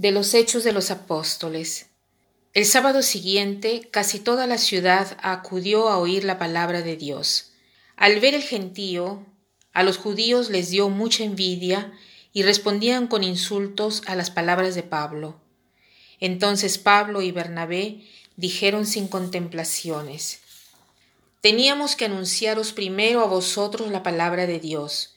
De los Hechos de los Apóstoles. El sábado siguiente casi toda la ciudad acudió a oír la palabra de Dios. Al ver el gentío, a los judíos les dio mucha envidia y respondían con insultos a las palabras de Pablo. Entonces Pablo y Bernabé dijeron sin contemplaciones, Teníamos que anunciaros primero a vosotros la palabra de Dios,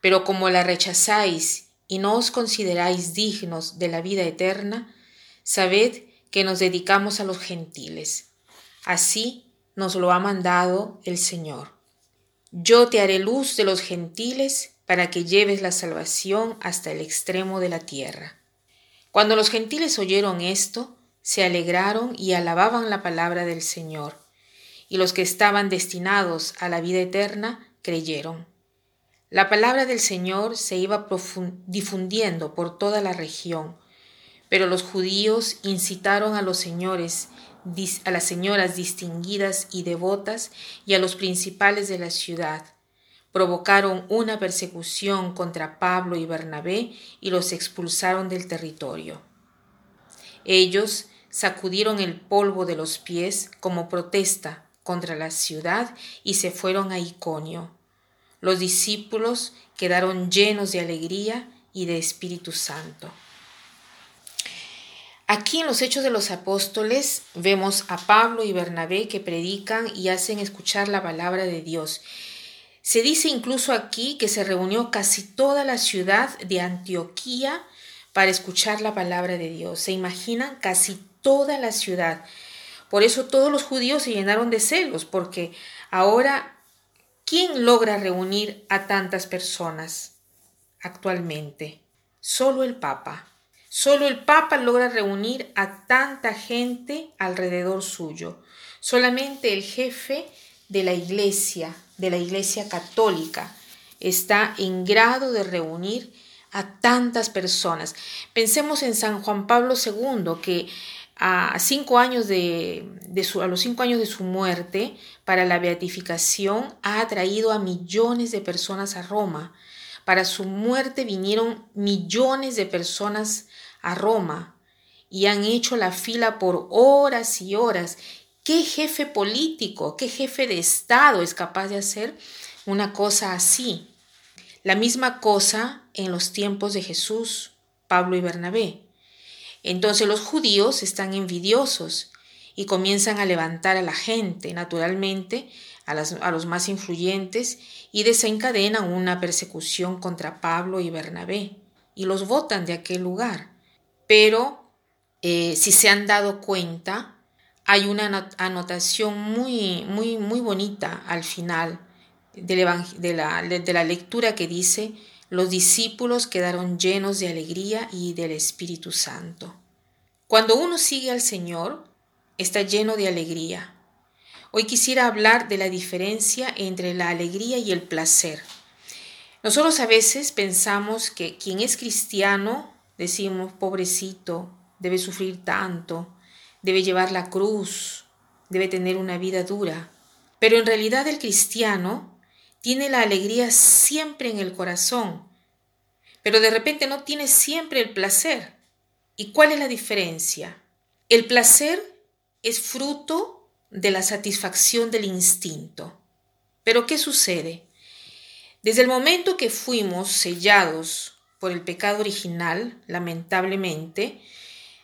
pero como la rechazáis y no os consideráis dignos de la vida eterna, sabed que nos dedicamos a los gentiles. Así nos lo ha mandado el Señor. Yo te haré luz de los gentiles para que lleves la salvación hasta el extremo de la tierra. Cuando los gentiles oyeron esto, se alegraron y alababan la palabra del Señor, y los que estaban destinados a la vida eterna creyeron. La palabra del Señor se iba difundiendo por toda la región, pero los judíos incitaron a los señores, a las señoras distinguidas y devotas y a los principales de la ciudad. Provocaron una persecución contra Pablo y Bernabé y los expulsaron del territorio. Ellos sacudieron el polvo de los pies como protesta contra la ciudad y se fueron a Iconio. Los discípulos quedaron llenos de alegría y de Espíritu Santo. Aquí en los Hechos de los Apóstoles vemos a Pablo y Bernabé que predican y hacen escuchar la palabra de Dios. Se dice incluso aquí que se reunió casi toda la ciudad de Antioquía para escuchar la palabra de Dios. Se imaginan casi toda la ciudad. Por eso todos los judíos se llenaron de celos, porque ahora ¿Quién logra reunir a tantas personas actualmente? Solo el Papa. Solo el Papa logra reunir a tanta gente alrededor suyo. Solamente el jefe de la Iglesia, de la Iglesia Católica, está en grado de reunir a tantas personas. Pensemos en San Juan Pablo II, que a, cinco años de, a los cinco años de su muerte, para la beatificación, ha atraído a millones de personas a Roma. Para su muerte vinieron millones de personas a Roma y han hecho la fila por horas y horas. ¿Qué jefe político, qué jefe de Estado es capaz de hacer una cosa así? La misma cosa en los tiempos de Jesús, Pablo y Bernabé. Entonces los judíos están envidiosos y comienzan a levantar a la gente, naturalmente, a, los más influyentes, y desencadenan una persecución contra Pablo y Bernabé, y los votan de aquel lugar. Pero, eh, si se han dado cuenta, hay una anotación muy, muy, muy bonita al final de la lectura que dice, los discípulos quedaron llenos de alegría y del Espíritu Santo. Cuando uno sigue al Señor, está lleno de alegría. Hoy quisiera hablar de la diferencia entre la alegría y el placer. Nosotros a veces pensamos que quien es cristiano, decimos, pobrecito, debe sufrir tanto, debe llevar la cruz, debe tener una vida dura. Pero en realidad el cristiano tiene la alegría siempre en el corazón, pero de repente no tiene siempre el placer. ¿Y cuál es la diferencia? El placer es fruto de la satisfacción del instinto. Pero ¿qué sucede? Desde el momento que fuimos sellados por el pecado original, lamentablemente,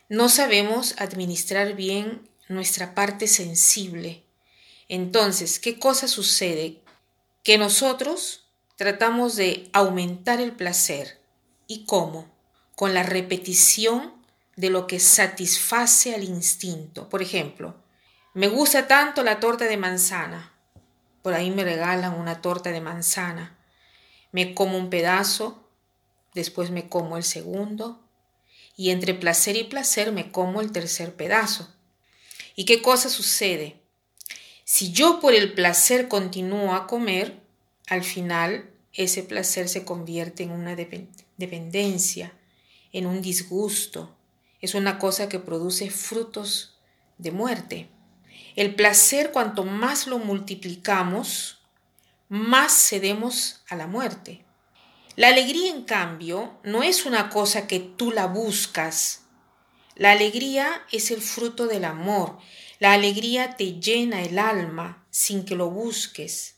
no sabemos administrar bien nuestra parte sensible. Entonces, ¿qué cosa sucede? Que nosotros tratamos de aumentar el placer. ¿Y cómo? Con la repetición de lo que satisface al instinto. Por ejemplo, me gusta tanto la torta de manzana. Por ahí me regalan una torta de manzana. Me como un pedazo, después me como el segundo, y entre placer y placer me como el tercer pedazo. ¿Y qué cosa sucede? Si yo por el placer continúo a comer, al final ese placer se convierte en una dependencia, en un disgusto. Es una cosa que produce frutos de muerte. El placer, cuanto más lo multiplicamos, más cedemos a la muerte. La alegría, en cambio, no es una cosa que tú la buscas La alegría es el fruto del amor. La alegría te llena el alma sin que lo busques.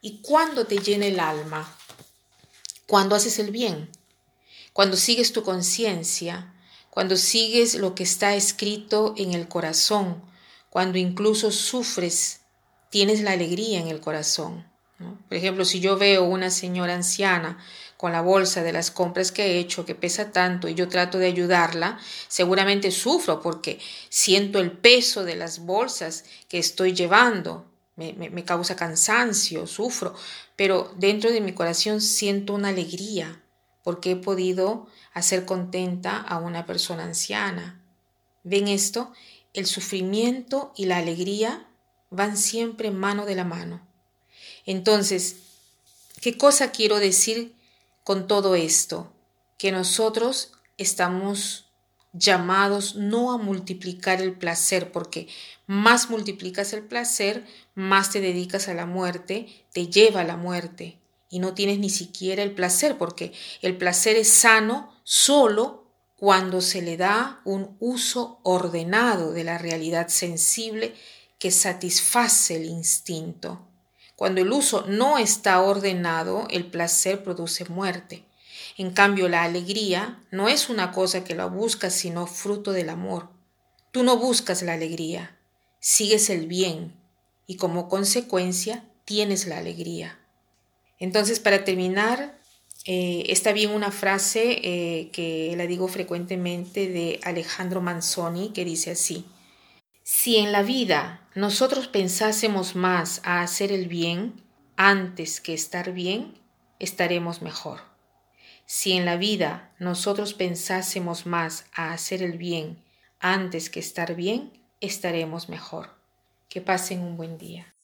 ¿Y cuándo te llena el alma? Cuando haces el bien, cuando sigues tu conciencia, cuando sigues lo que está escrito en el corazón, cuando incluso sufres, tienes la alegría en el corazón. Por ejemplo, si yo veo una señora anciana con la bolsa de las compras que he hecho que pesa tanto y yo trato de ayudarla, seguramente sufro porque siento el peso de las bolsas que estoy llevando. Me, me causa cansancio, sufro, pero dentro de mi corazón siento una alegría porque he podido hacer contenta a una persona anciana. ¿Ven esto? El sufrimiento y la alegría van siempre mano de la mano. Entonces, ¿qué cosa quiero decir con todo esto? Que nosotros estamos llamados no a multiplicar el placer, porque más multiplicas el placer, más te dedicas a la muerte, te lleva a la muerte y no tienes ni siquiera el placer, porque el placer es sano solo cuando se le da un uso ordenado de la realidad sensible que satisface el instinto. Cuando el uso no está ordenado, el placer produce muerte. En cambio, la alegría no es una cosa que la buscas, sino fruto del amor. Tú no buscas la alegría, sigues el bien y como consecuencia tienes la alegría. Entonces, para terminar, eh, está bien una frase eh, que la digo frecuentemente de Alejandro Manzoni que dice así, si en la vida nosotros pensásemos más a hacer el bien antes que estar bien, estaremos mejor. Si en la vida nosotros pensásemos más a hacer el bien antes que estar bien, estaremos mejor. Que pasen un buen día.